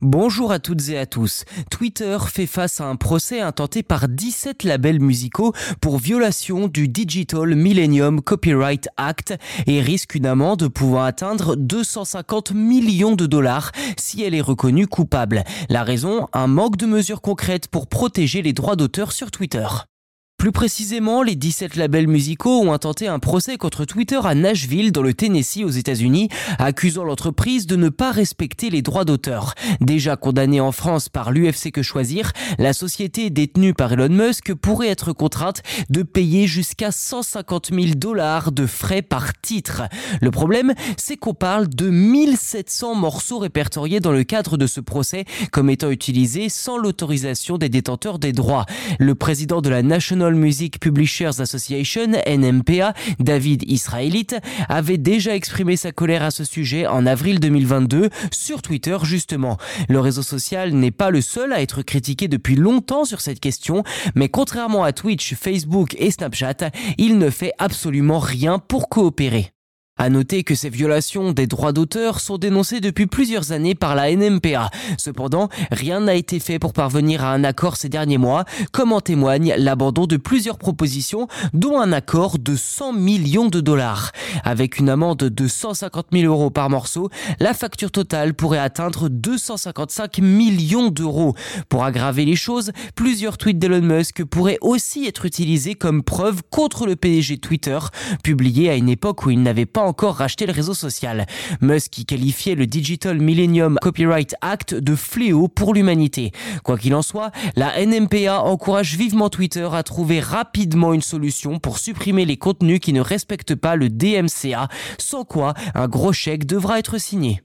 Bonjour à toutes et à tous. Twitter fait face à un procès intenté par 17 labels musicaux pour violation du Digital Millennium Copyright Act et risque une amende pouvant atteindre 250 millions de dollars si elle est reconnue coupable. La raison, un manque de mesures concrètes pour protéger les droits d'auteur sur Twitter. Plus précisément, les 17 labels musicaux ont intenté un procès contre Twitter à Nashville, dans le Tennessee, aux États-Unis, accusant l'entreprise de ne pas respecter les droits d'auteur. Déjà condamnée en France par l'UFC Que Choisir, la société détenue par Elon Musk pourrait être contrainte de payer jusqu'à 150 000 dollars de frais par titre. Le problème, c'est qu'on parle de 1700 morceaux répertoriés dans le cadre de ce procès comme étant utilisés sans l'autorisation des détenteurs des droits. Le président de la National Music Publishers Association, NMPA, David Israelite, avait déjà exprimé sa colère à ce sujet en avril 2022 sur Twitter justement. Le réseau social n'est pas le seul à être critiqué depuis longtemps sur cette question, mais contrairement à Twitch, Facebook et Snapchat, il ne fait absolument rien pour coopérer. À noter que ces violations des droits d'auteur sont dénoncées depuis plusieurs années par la NMPA. Cependant, rien n'a été fait pour parvenir à un accord ces derniers mois, comme en témoigne l'abandon de plusieurs propositions, dont un accord de 100 millions de dollars. Avec une amende de 150 000 euros par morceau, la facture totale pourrait atteindre 255 millions d'euros. Pour aggraver les choses, plusieurs tweets d'Elon Musk pourraient aussi être utilisés comme preuve contre le PDG Twitter, publié à une époque où il n'avait pas encore racheté le réseau social. Musk y qualifiait le Digital Millennium Copyright Act de fléau pour l'humanité. Quoi qu'il en soit, la NMPA encourage vivement Twitter à trouver rapidement une solution pour supprimer les contenus qui ne respectent pas le DMCA, sans quoi un gros chèque devra être signé.